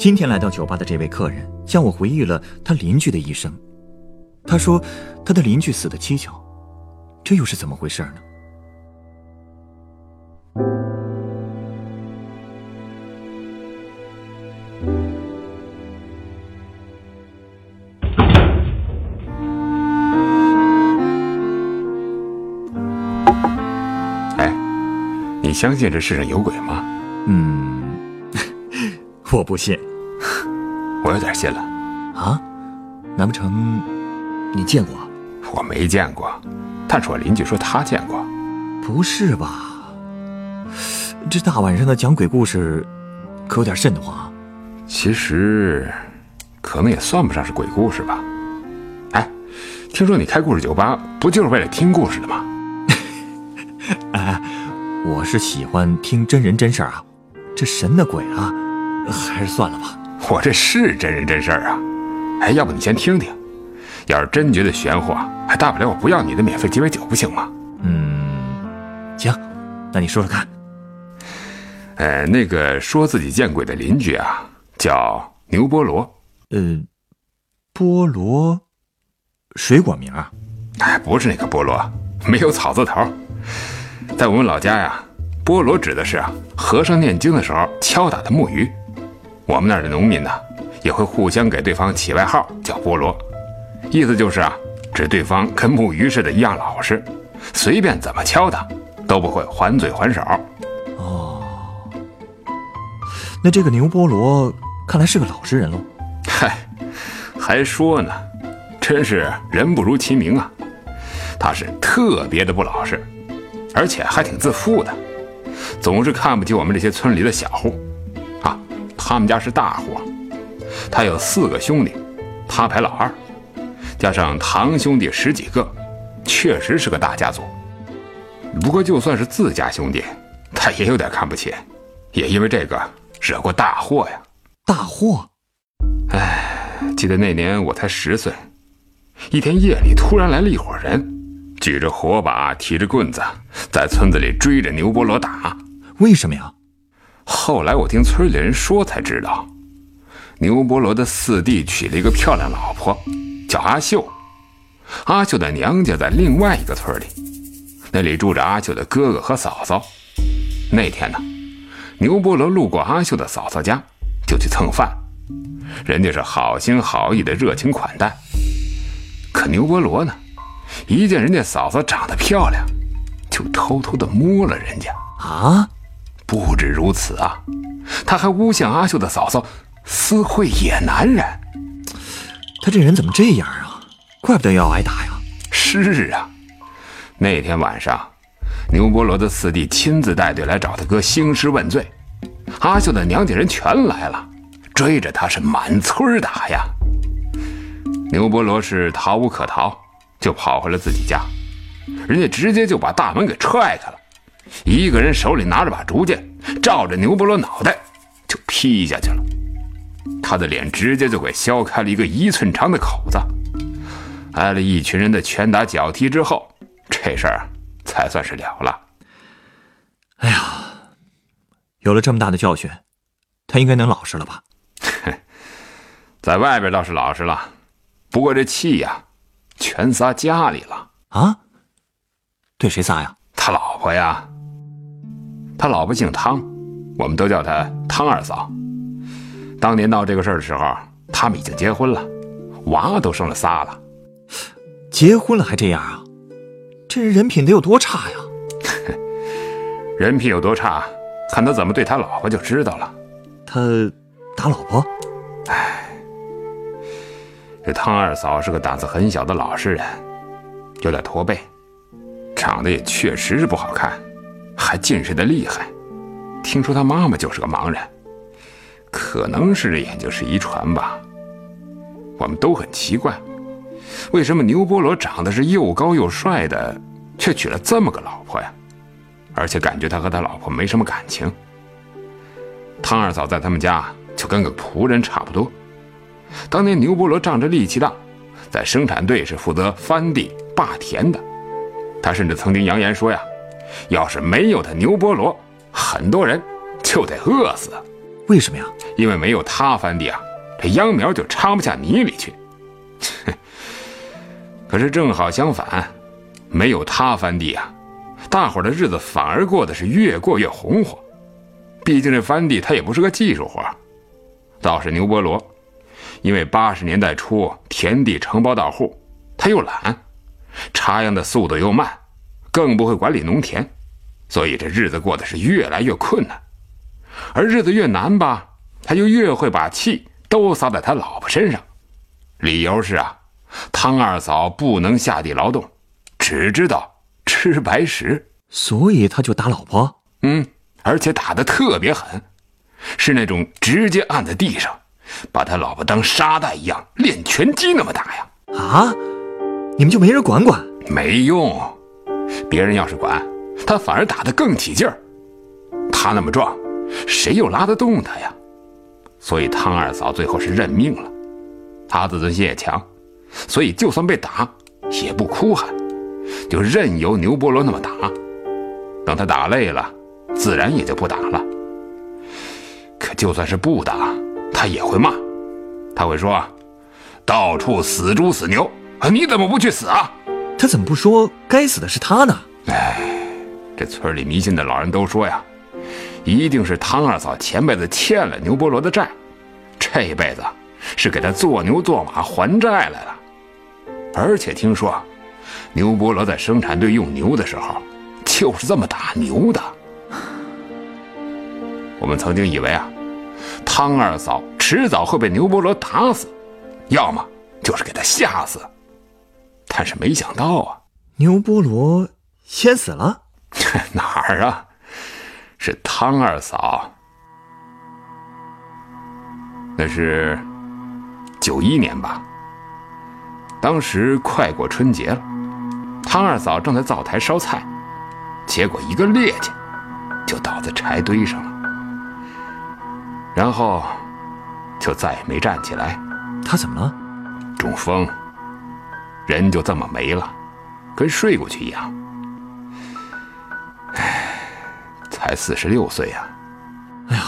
今天来到酒吧的这位客人向我回忆了他邻居的一生。他说，他的邻居死的蹊跷，这又是怎么回事呢？哎，你相信这世上有鬼吗？嗯，我不信我有点信了。啊。难不成你见过？我没见过，但是我邻居说他见过。不是吧？这大晚上的讲鬼故事，可有点瘆得慌啊。其实，可能也算不上是鬼故事吧。哎，听说你开故事酒吧不就是为了听故事的吗？哎，我是喜欢听真人真事儿啊，这神的鬼啊，还是算了吧。我这是真人真事儿啊。哎，要不你先听听，要是真觉得玄乎，还大不了我不要你的免费鸡尾酒，不行吗？嗯，行，那你说说看。呃，那个说自己见鬼的邻居啊，叫牛菠萝。呃，菠萝，水果名啊？哎，不是那个菠萝，没有草字头。在我们老家呀，菠萝指的是啊，和尚念经的时候敲打的木鱼。我们那儿的农民呢，也会互相给对方起外号，叫菠萝，意思就是啊，指对方跟木鱼似的一样老实，随便怎么敲打，都不会还嘴还手。哦，那这个牛菠萝看来是个老实人喽。嗨，还说呢，真是人不如其名啊！他是特别的不老实，而且还挺自负的，总是看不起我们这些村里的小户。啊，他们家是大户，他有四个兄弟，他排老二，加上堂兄弟十几个，确实是个大家族。不过就算是自家兄弟，他也有点看不起，也因为这个惹过大祸呀。大祸？哎记得那年我才十岁，一天夜里突然来了一伙人，举着火把，提着棍子，在村子里追着牛菠萝打。为什么呀？后来我听村里人说才知道，牛菠萝的四弟娶了一个漂亮老婆，叫阿秀。阿秀的娘家在另外一个村里，那里住着阿秀的哥哥和嫂嫂。那天呢，牛菠萝路过阿秀的嫂嫂家，就去蹭饭。人家是好心好意的热情款待，可牛菠萝呢，一见人家嫂嫂长得漂亮，就偷偷的摸了人家。啊？不止如此啊，他还诬陷阿秀的嫂嫂私会野男人。他这人怎么这样啊？怪不得要挨打呀。是啊，那天晚上，牛伯罗的四弟亲自带队来找他哥兴师问罪，阿秀的娘家人全来了。追着他是满村打呀！牛伯罗是逃无可逃，就跑回了自己家。人家直接就把大门给踹开了，一个人手里拿着把竹剑，照着牛伯罗脑袋就劈下去了。他的脸直接就给削开了一个一寸长的口子。挨了一群人的拳打脚踢之后，这事儿才算是了了。哎呀，有了这么大的教训，他应该能老实了吧？在外边倒是老实了，不过这气呀，全撒家里了啊！对谁撒呀？他老婆呀。他老婆姓汤，我们都叫她汤二嫂。当年闹这个事儿的时候，他们已经结婚了，娃都生了仨了。结婚了还这样啊？这人人品得有多差呀？人品有多差，看他怎么对他老婆就知道了。他打老婆？唉。这汤二嫂是个胆子很小的老实人，有点驼背，长得也确实是不好看，还近视的厉害。听说他妈妈就是个盲人，可能是这眼睛是遗传吧。我们都很奇怪，为什么牛波罗长得是又高又帅的，却娶了这么个老婆呀？而且感觉他和他老婆没什么感情。汤二嫂在他们家就跟个仆人差不多。当年牛波罗仗着力气大，在生产队是负责翻地霸田的。他甚至曾经扬言说呀：“要是没有他牛波罗，很多人就得饿死。”为什么呀？因为没有他翻地啊。这秧苗就插不下泥里去，可是正好相反，没有他翻地啊，大伙的日子反而过得是越过越红火。毕竟这翻地他也不是个技术活，倒是牛波罗，因为八十年代初田地承包到户，他又懒，插秧的速度又慢，更不会管理农田，所以这日子过得是越来越困难。而日子越难吧，他就越会把气。都撒在他老婆身上，理由是啊，汤二嫂不能下地劳动，只知道吃白食，所以他就打老婆。嗯，而且打得特别狠，是那种直接按在地上，把他老婆当沙袋一样练拳击那么打呀。啊，你们就没人管管？没用，别人要是管，他反而打得更起劲儿。他那么壮，谁又拉得动他呀？所以汤二嫂最后是认命了，她自尊心也强，所以就算被打也不哭喊，就任由牛波罗那么打。等他打累了，自然也就不打了。可就算是不打，他也会骂，他会说：“到处死猪死牛啊，你怎么不去死啊？”他怎么不说该死的是他呢？哎，这村里迷信的老人都说呀。一定是汤二嫂前辈子欠了牛波罗的债，这一辈子是给他做牛做马还债来了。而且听说，牛波罗在生产队用牛的时候，就是这么打牛的。我们曾经以为啊，汤二嫂迟早会被牛波罗打死，要么就是给他吓死。但是没想到啊，牛菠萝先死了？哪儿啊？是汤二嫂，那是九一年吧。当时快过春节了，汤二嫂正在灶台烧菜，结果一个趔趄，就倒在柴堆上了，然后就再也没站起来。他怎么了？中风，人就这么没了，跟睡过去一样。才四十六岁呀！哎呀，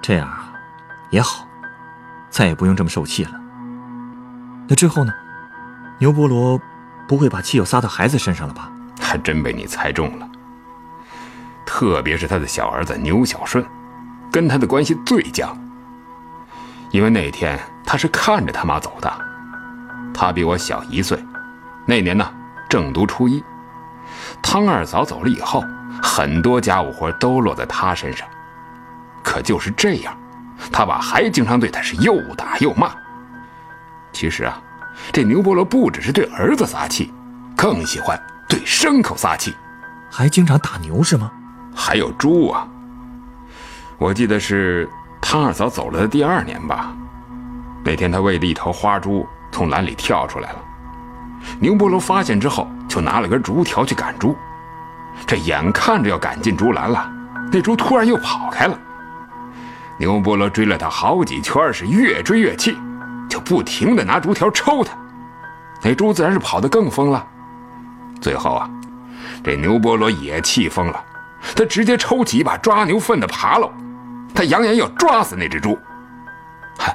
这样啊，也好，再也不用这么受气了。那之后呢？牛伯罗不会把气又撒到孩子身上了吧？还真被你猜中了。特别是他的小儿子牛小顺，跟他的关系最僵。因为那天他是看着他妈走的，他比我小一岁，那年呢正读初一。汤二嫂走了以后。很多家务活都落在他身上，可就是这样，他爸还经常对他是又打又骂。其实啊，这牛伯罗不只是对儿子撒气，更喜欢对牲口撒气，还经常打牛是吗？还有猪啊！我记得是汤二嫂走了的第二年吧，那天他喂了一头花猪从栏里跳出来了，牛波罗发现之后，就拿了根竹条去赶猪。这眼看着要赶进竹篮了，那猪突然又跑开了。牛波罗追了他好几圈，是越追越气，就不停的拿竹条抽他。那猪自然是跑得更疯了。最后啊，这牛波罗也气疯了，他直接抽起一把抓牛粪的耙篓，他扬言要抓死那只猪。哼，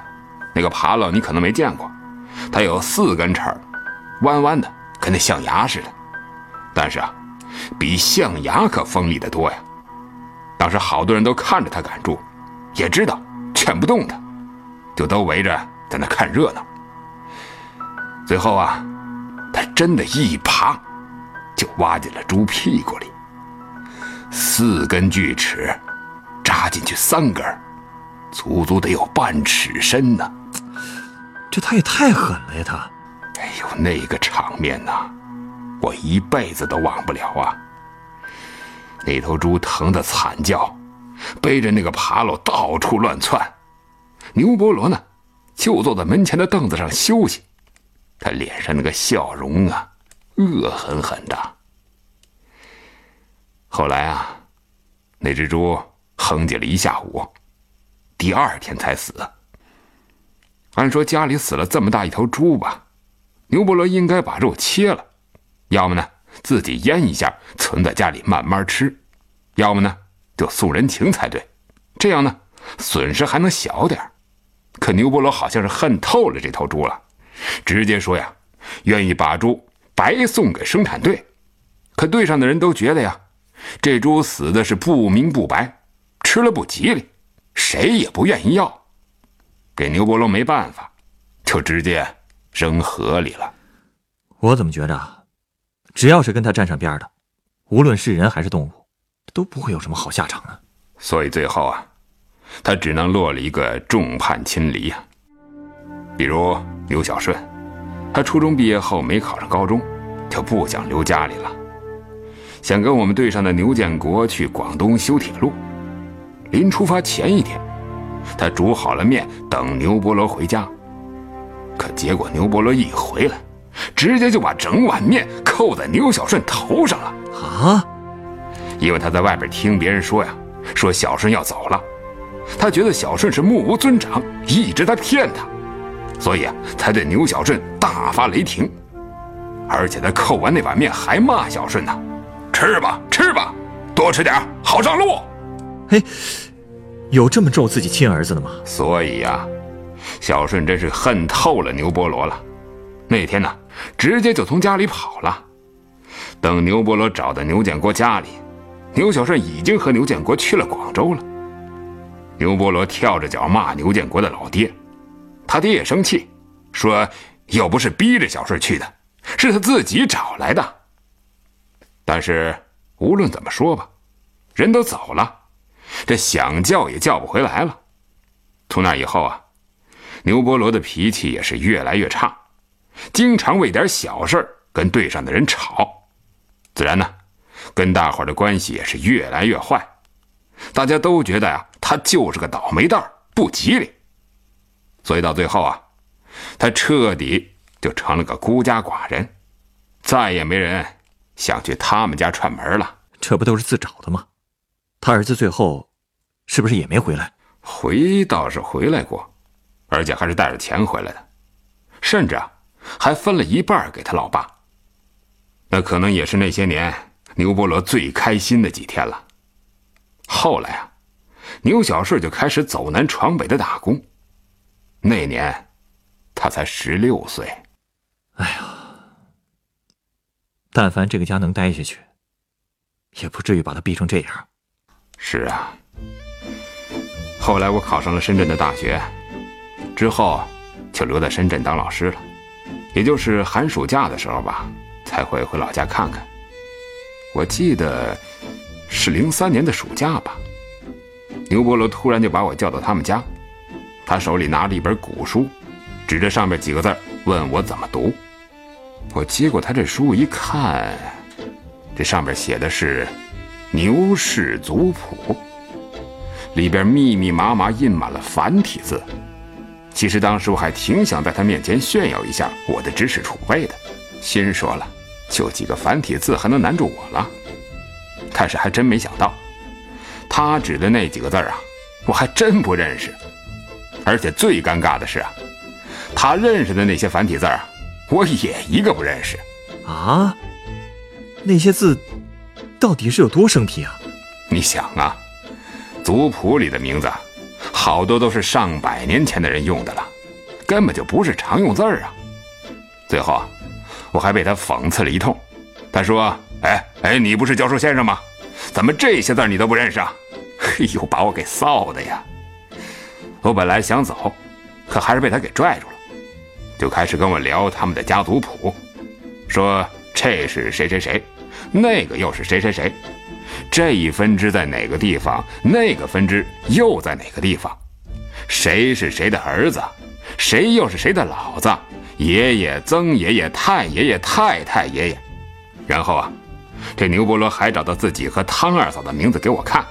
那个耙篓你可能没见过，它有四根齿，弯弯的，跟那象牙似的。但是啊。比象牙可锋利得多呀！当时好多人都看着他赶猪，也知道劝不动他，就都围着在那看热闹。最后啊，他真的一耙就挖进了猪屁股里，四根锯齿扎进去三根，足足得有半尺深呢。这他也太狠了呀！他，哎呦，那个场面呐！我一辈子都忘不了啊！那头猪疼得惨叫，背着那个爬篓到处乱窜。牛伯罗呢，就坐在门前的凳子上休息，他脸上那个笑容啊，恶狠狠的。后来啊，那只猪哼唧了一下午，第二天才死。按说家里死了这么大一头猪吧，牛伯罗应该把肉切了，要么呢自己腌一下存在家里慢慢吃，要么呢就送人情才对，这样呢损失还能小点可牛伯罗好像是恨透了这头猪了，直接说呀，愿意把猪白送给生产队。可队上的人都觉得呀，这猪死的是不明不白，吃了不吉利，谁也不愿意要。给牛伯龙没办法，就直接扔河里了。我怎么觉着，只要是跟他沾上边的，无论是人还是动物，都不会有什么好下场呢？所以最后啊，他只能落了一个众叛亲离呀。比如牛小顺，他初中毕业后没考上高中，就不想留家里了，想跟我们队上的牛建国去广东修铁路。临出发前一天。他煮好了面，等牛伯罗回家。可结果牛伯罗一回来，直接就把整碗面扣在牛小顺头上了啊！因为他在外边听别人说呀，说小顺要走了，他觉得小顺是目无尊长，一直在骗他，所以啊，才对牛小顺大发雷霆。而且他扣完那碗面还骂小顺呢：“吃吧，吃吧，多吃点好上路。”嘿。有这么咒自己亲儿子的吗？所以呀，小顺真是恨透了牛波罗了。那天呢，直接就从家里跑了。等牛波罗找到牛建国家里，牛小顺已经和牛建国去了广州了。牛波罗跳着脚骂牛建国的老爹，他爹也生气，说又不是逼着小顺去的，是他自己找来的。但是无论怎么说吧，人都走了。这想叫也叫不回来了。从那以后啊，牛伯罗的脾气也是越来越差，经常为点小事跟队上的人吵，自然呢，跟大伙的关系也是越来越坏。大家都觉得呀，他就是个倒霉蛋不吉利。所以到最后啊，他彻底就成了个孤家寡人，再也没人想去他们家串门了。这不都是自找的吗？他儿子最后，是不是也没回来？回倒是回来过，而且还是带着钱回来的，甚至啊，还分了一半给他老爸。那可能也是那些年牛伯罗最开心的几天了。后来啊，牛小顺就开始走南闯北的打工。那年，他才十六岁。哎呀，但凡这个家能待下去，也不至于把他逼成这样。是啊，后来我考上了深圳的大学，之后就留在深圳当老师了，也就是寒暑假的时候吧，才会回老家看看。我记得是零三年的暑假吧，牛伯罗突然就把我叫到他们家，他手里拿着一本古书，指着上面几个字问我怎么读。我接过他这书一看，这上面写的是。牛氏族谱里边密密麻麻印满了繁体字。其实当时我还挺想在他面前炫耀一下我的知识储备的，心说了，就几个繁体字还能难住我了？但是还真没想到，他指的那几个字啊，我还真不认识。而且最尴尬的是啊，他认识的那些繁体字啊，我也一个不认识。啊，那些字。到底是有多生僻啊？你想啊，族谱里的名字，好多都是上百年前的人用的了，根本就不是常用字儿啊。最后，我还被他讽刺了一通。他说：“哎哎，你不是教授先生吗？怎么这些字你都不认识啊？”嘿呦，把我给臊的呀！我本来想走，可还是被他给拽住了，就开始跟我聊他们的家族谱，说这是谁谁谁。那个又是谁谁谁？这一分支在哪个地方？那个分支又在哪个地方？谁是谁的儿子？谁又是谁的老子？爷爷、曾爷爷、太爷爷、太太爷爷。然后啊，这牛伯罗还找到自己和汤二嫂的名字给我看，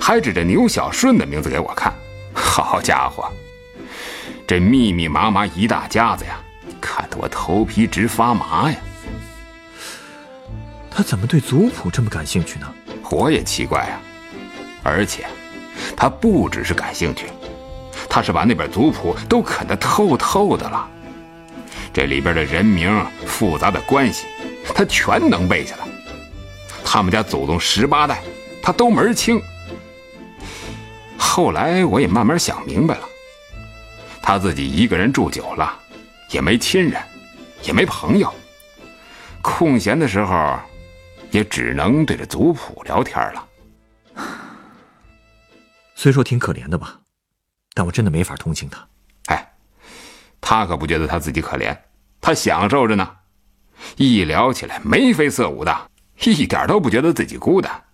还指着牛小顺的名字给我看。好家伙，这密密麻麻一大家子呀，看得我头皮直发麻呀。他怎么对族谱这么感兴趣呢？我也奇怪呀。而且，他不只是感兴趣，他是把那本族谱都啃得透透的了。这里边的人名、复杂的关系，他全能背下来。他们家祖宗十八代，他都门清。后来我也慢慢想明白了，他自己一个人住久了，也没亲人，也没朋友，空闲的时候，也只能对着族谱聊天了。虽说挺可怜的吧，但我真的没法同情他。哎，他可不觉得他自己可怜，他享受着呢，一聊起来眉飞色舞的，一点都不觉得自己孤单。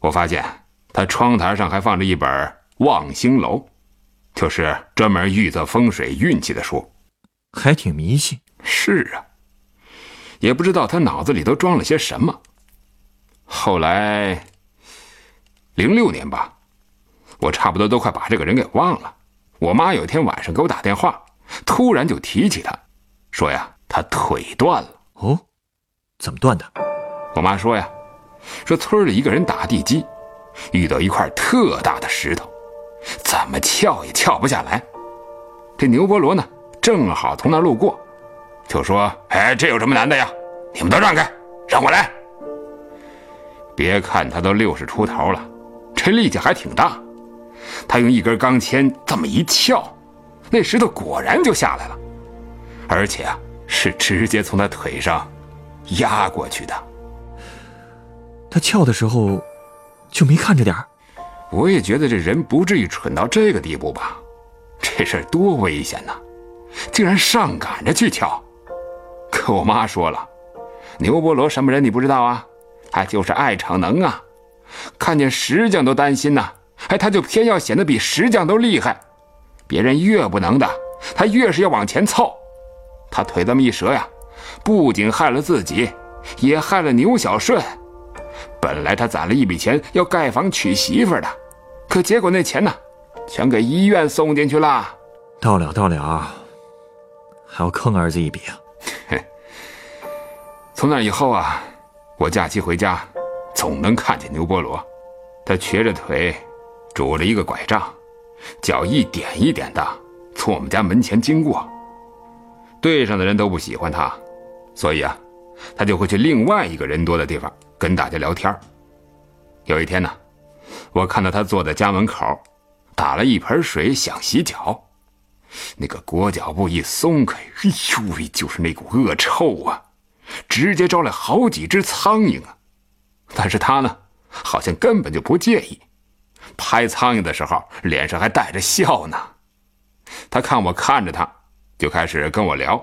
我发现他窗台上还放着一本《望星楼》，就是专门预测风水运气的书，还挺迷信。是啊，也不知道他脑子里都装了些什么。后来，零六年吧。我差不多都快把这个人给忘了。我妈有一天晚上给我打电话，突然就提起他，说呀，他腿断了。哦，怎么断的？我妈说呀，说村里一个人打地基，遇到一块特大的石头，怎么撬也撬不下来。这牛伯罗呢，正好从那路过，就说：“哎，这有什么难的呀？你们都让开，让我来。”别看他都六十出头了，这力气还挺大。他用一根钢钎这么一撬，那石头果然就下来了，而且啊，是直接从他腿上压过去的。他撬的时候就没看着点我也觉得这人不至于蠢到这个地步吧？这事儿多危险呐！竟然上赶着去撬。可我妈说了，牛波罗什么人你不知道啊？他就是爱逞能啊，看见石匠都担心呐。哎，他就偏要显得比石匠都厉害，别人越不能的，他越是要往前凑。他腿这么一折呀，不仅害了自己，也害了牛小顺。本来他攒了一笔钱要盖房娶媳妇的，可结果那钱呢，全给医院送进去了。到了，到了，还要坑儿子一笔啊！从那以后啊，我假期回家，总能看见牛波罗，他瘸着腿。拄着一个拐杖，脚一点一点的从我们家门前经过。队上的人都不喜欢他，所以啊，他就会去另外一个人多的地方跟大家聊天。有一天呢，我看到他坐在家门口，打了一盆水想洗脚，那个裹脚布一松开，哎呦喂，就是那股恶臭啊，直接招来好几只苍蝇啊！但是他呢，好像根本就不介意。拍苍蝇的时候，脸上还带着笑呢。他看我看着他，就开始跟我聊。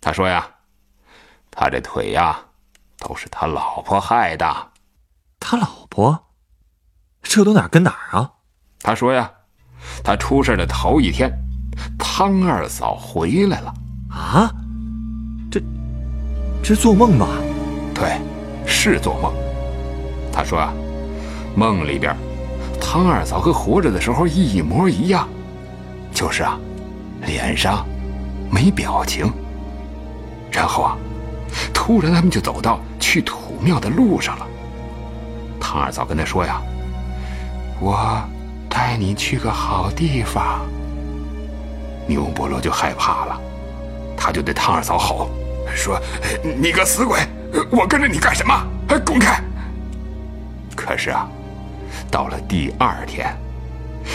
他说呀：“他这腿呀，都是他老婆害的。”他老婆？这都哪跟哪儿啊？他说呀：“他出事的头一天，汤二嫂回来了。”啊？这做梦吧？对，是做梦。他说啊，梦里边。汤二嫂和活着的时候一模一样，就是啊，脸上没表情。然后啊，突然他们就走到去土庙的路上了。汤二嫂跟他说呀：“我带你去个好地方。”牛伯罗就害怕了，他就对汤二嫂吼说：“你个死鬼，我跟着你干什么？滚开！”可是啊。到了第二天，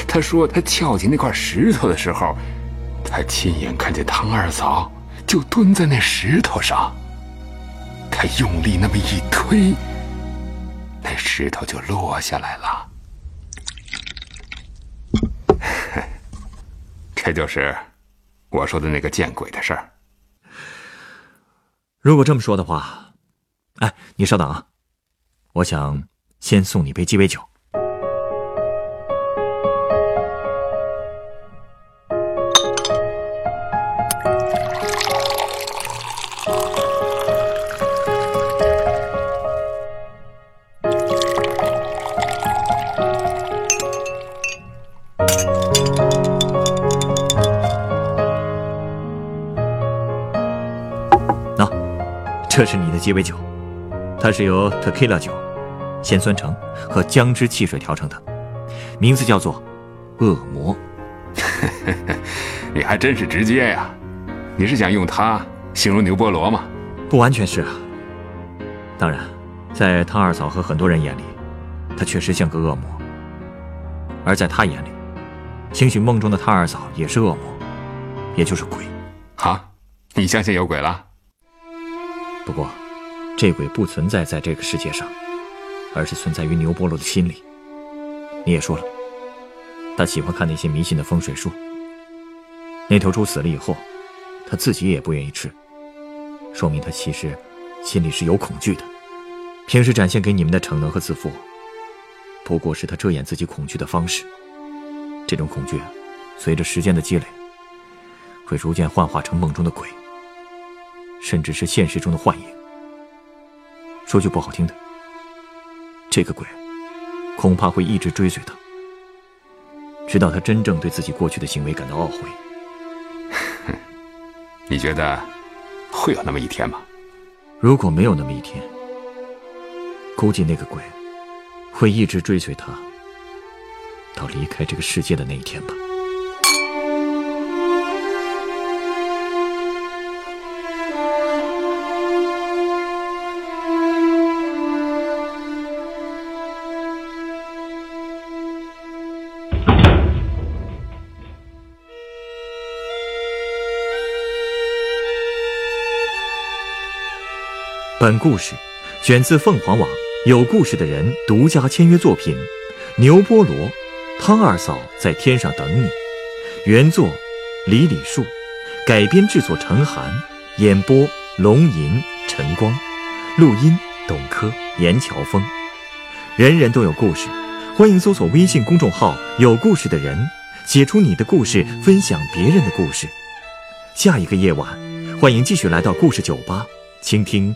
他说他撬起那块石头的时候，他亲眼看见唐二嫂就蹲在那石头上。他用力那么一推，那石头就落下来了。这就是我说的那个见鬼的事儿。如果这么说的话，哎，你稍等啊，我想先送你杯鸡尾酒。是你的鸡尾酒，它是由 tequila 酒、鲜酸橙和姜汁汽水调成的，名字叫做“恶魔”。你还真是直接呀！你是想用它形容牛波罗吗？不完全是啊。当然，在汤二嫂和很多人眼里，他确实像个恶魔。而在他眼里，兴许梦中的汤二嫂也是恶魔，也就是鬼。啊，你相信有鬼了？不过，这鬼不存在在这个世界上，而是存在于牛波罗的心里。你也说了，他喜欢看那些迷信的风水书。那头猪死了以后，他自己也不愿意吃，说明他其实心里是有恐惧的。平时展现给你们的逞能和自负，不过是他遮掩自己恐惧的方式。这种恐惧，随着时间的积累，会逐渐幻化成梦中的鬼。甚至是现实中的幻影。说句不好听的，这个鬼恐怕会一直追随他，直到他真正对自己过去的行为感到懊悔。你觉得会有那么一天吗？如果没有那么一天，估计那个鬼会一直追随他，到离开这个世界的那一天吧。本故事选自凤凰网有故事的人独家签约作品《牛波罗，汤二嫂在天上等你》，原作李李树，改编制作陈寒，演播龙吟、晨光，录音董珂、严乔峰。人人都有故事，欢迎搜索微信公众号“有故事的人”，写出你的故事，分享别人的故事。下一个夜晚，欢迎继续来到故事酒吧，倾听。